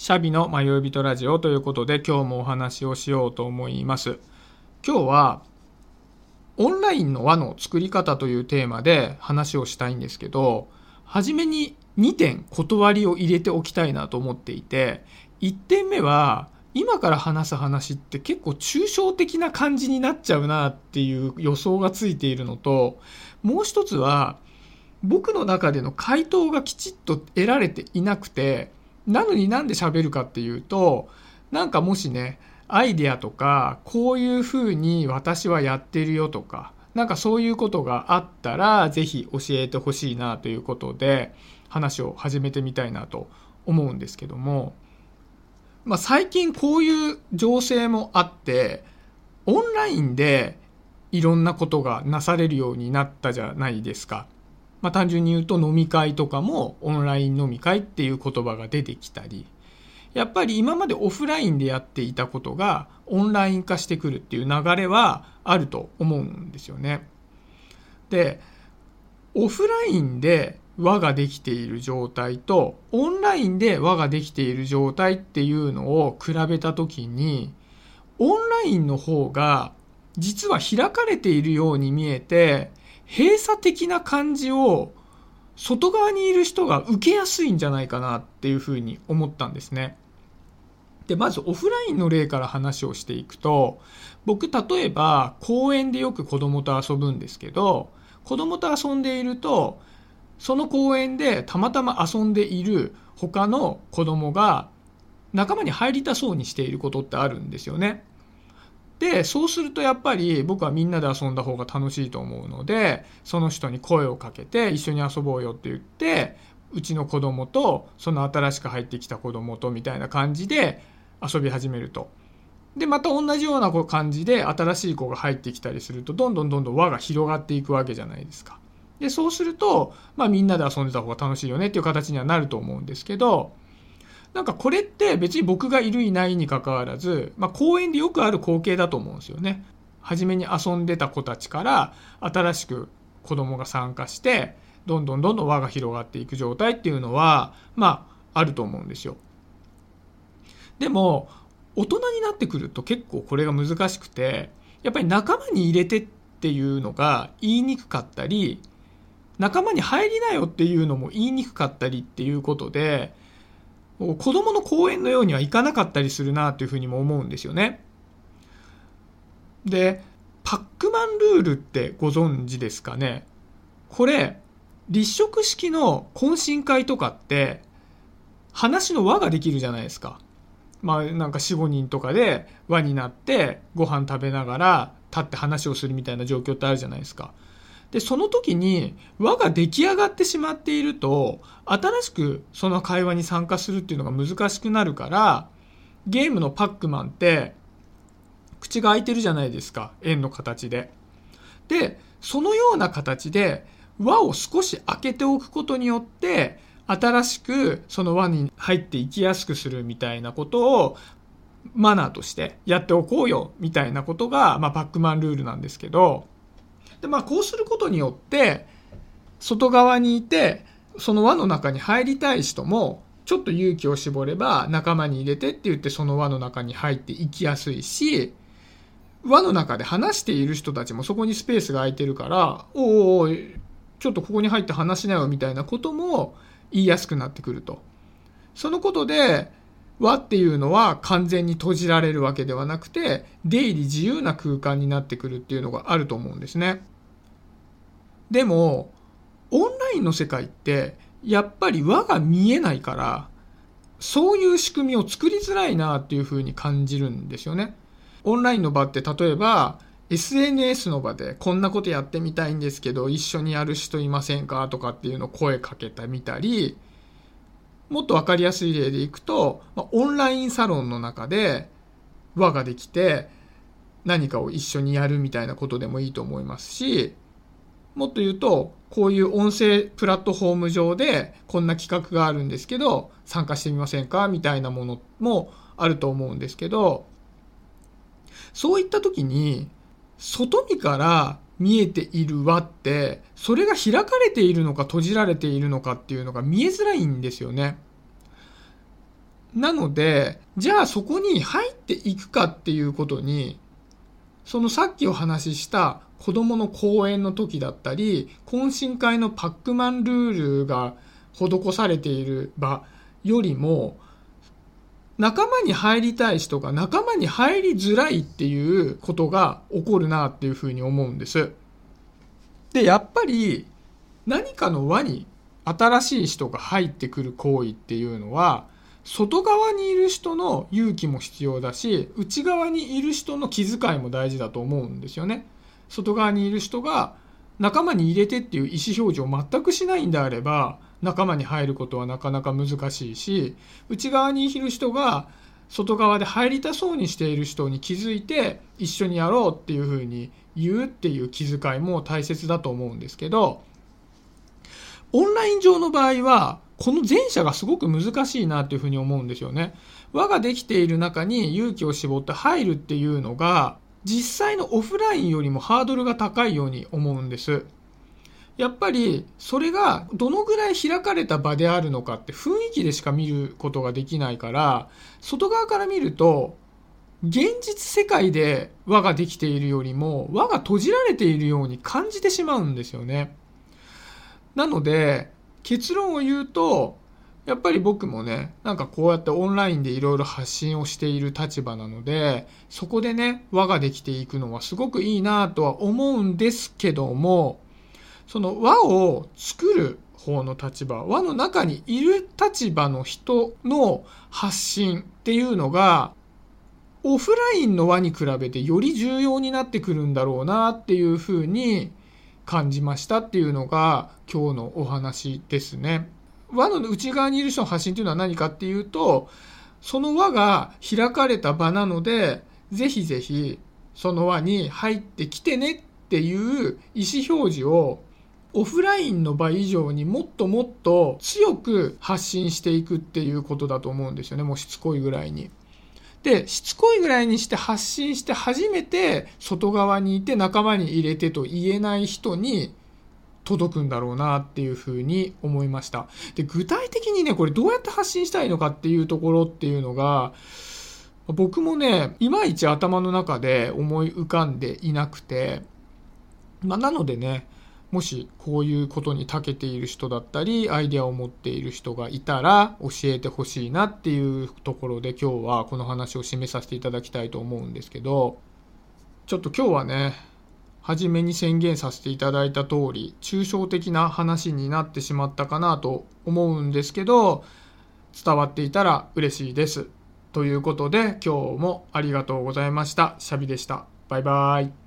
シャビの迷い人ラジオということで今日もお話をしようと思います。今日はオンラインの輪の作り方というテーマで話をしたいんですけど、初めに2点断りを入れておきたいなと思っていて、1点目は今から話す話って結構抽象的な感じになっちゃうなっていう予想がついているのと、もう一つは僕の中での回答がきちっと得られていなくて、なのになんで喋るかっていうと、なんかもしね、アイデアとか、こういうふうに私はやってるよとか、なんかそういうことがあったら、ぜひ教えてほしいなということで、話を始めてみたいなと思うんですけども、まあ、最近こういう情勢もあって、オンラインでいろんなことがなされるようになったじゃないですか。まあ、単純に言うと飲み会とかもオンライン飲み会っていう言葉が出てきたりやっぱり今までオフラインでやっていたことがオンライン化してくるっていう流れはあると思うんですよね。でオフラインで輪ができている状態とオンラインで輪ができている状態っていうのを比べた時にオンラインの方が実は開かれているように見えて閉鎖的な感じを外側にいる人が受けやすいんじゃないかなっていうふうに思ったんですね。で、まずオフラインの例から話をしていくと、僕例えば公園でよく子供と遊ぶんですけど、子供と遊んでいると、その公園でたまたま遊んでいる他の子供が仲間に入りたそうにしていることってあるんですよね。でそうするとやっぱり僕はみんなで遊んだ方が楽しいと思うのでその人に声をかけて一緒に遊ぼうよって言ってうちの子供とその新しく入ってきた子供とみたいな感じで遊び始めると。でまた同じような感じで新しい子が入ってきたりするとどんどんどんどん輪が広がっていくわけじゃないですか。でそうすると、まあ、みんなで遊んでた方が楽しいよねっていう形にはなると思うんですけどなんかこれって別に僕がいるいないにかかわらず、まあ、公園でよくある光景だと思うんですよね。初めに遊んでた子たちから新しく子供が参加してどんどんどんどん輪が広がっていく状態っていうのはまああると思うんですよ。でも大人になってくると結構これが難しくてやっぱり仲間に入れてっていうのが言いにくかったり仲間に入りなよっていうのも言いにくかったりっていうことで子供の公園のようにはいかなかったりするなというふうにも思うんですよね。で、パックマンルールってご存知ですかね？これ、立食式の懇親会とかって、話の輪ができるじゃないですか。まあなんか4、5人とかで輪になってご飯食べながら立って話をするみたいな状況ってあるじゃないですか。で、その時に輪が出来上がってしまっていると、新しくその会話に参加するっていうのが難しくなるから、ゲームのパックマンって口が開いてるじゃないですか。円の形で。で、そのような形で輪を少し開けておくことによって、新しくその輪に入っていきやすくするみたいなことをマナーとしてやっておこうよみたいなことが、まあ、パックマンルールなんですけど、で、まあ、こうすることによって、外側にいて、その輪の中に入りたい人も、ちょっと勇気を絞れば仲間に入れてって言ってその輪の中に入っていきやすいし、輪の中で話している人たちもそこにスペースが空いてるから、おおちょっとここに入って話しなよみたいなことも言いやすくなってくると。そのことで、輪っていうのは完全に閉じられるわけではなくて、出入り自由な空間になってくるっていうのがあると思うんですね。でも、オンラインの世界って、やっぱり輪が見えないから、そういう仕組みを作りづらいなっていうふうに感じるんですよね。オンラインの場って例えば、SNS の場でこんなことやってみたいんですけど、一緒にやる人いませんか？とかっていうのを声かけたみたり、もっと分かりやすい例でいくと、まオンラインサロンの中で輪ができて何かを一緒にやるみたいなことでもいいと思いますし、もっと言うと、こういう音声プラットフォーム上でこんな企画があるんですけど、参加してみませんか？みたいなものもあると思うんですけど、そういった時に、外見から見えている輪って、それが開かれているのか閉じられているのかっていうのが見えづらいんですよね。なので、じゃあそこに入っていくかっていうことに、そのさっきお話しした子供の講演の時だったり、懇親会のパックマンルールが施されている場よりも、仲間に入りたい人が仲間に入りづらいっていうことが起こるなっていうふうに思うんです。で、やっぱり何かの輪に新しい人が入ってくる行為っていうのは、外側にいる人の勇気も必要だし、内側にいる人の気遣いも大事だと思うんですよね。外側にいる人が仲間に入れてっていう意思表示を全くしないんであれば、仲間に入ることはなかなか難しいし、内側にいる人が外側で入りたそうにしている人に気づいて一緒にやろうっていうふうに言うっていう気遣いも大切だと思うんですけど、オンライン上の場合は、この前者がすごく難しいなっていうふうに思うんですよね。輪ができている中に勇気を絞って入るっていうのが、実際のオフラインよりもハードルが高いように思うんです。やっぱりそれがどのぐらい開かれた場であるのかって雰囲気でしか見ることができないから外側から見ると現実世界で輪ができているよりも輪が閉じられているように感じてしまうんですよね。なので結論を言うとやっぱり僕もねなんかこうやってオンラインでいろいろ発信をしている立場なのでそこでね輪ができていくのはすごくいいなとは思うんですけどもその輪を作る方の立場輪の中にいる立場の人の発信っていうのがオフラインの輪に比べてより重要になってくるんだろうなっていうふうに感じましたっていうのが今日のお話ですね。輪の内側にいる人の発信っていうのは何かっていうとその輪が開かれた場なのでぜひぜひその輪に入ってきてねっていう意思表示をオフラインの場以上にもっともっと強く発信していくっていうことだと思うんですよねもうしつこいぐらいに。でしつこいぐらいにして発信して初めて外側にいて仲間に入れてと言えない人に届くんだろうなっていうふうに思いました。で具体的にねこれどうやって発信したいのかっていうところっていうのが僕もねいまいち頭の中で思い浮かんでいなくて、まあ、なのでねもしこういうことに長けている人だったりアイデアを持っている人がいたら教えてほしいなっていうところで今日はこの話を締めさせていただきたいと思うんですけどちょっと今日はね初めに宣言させていただいた通り抽象的な話になってしまったかなと思うんですけど伝わっていたら嬉しいです。ということで今日もありがとうございました。シャビでした。バイバイ。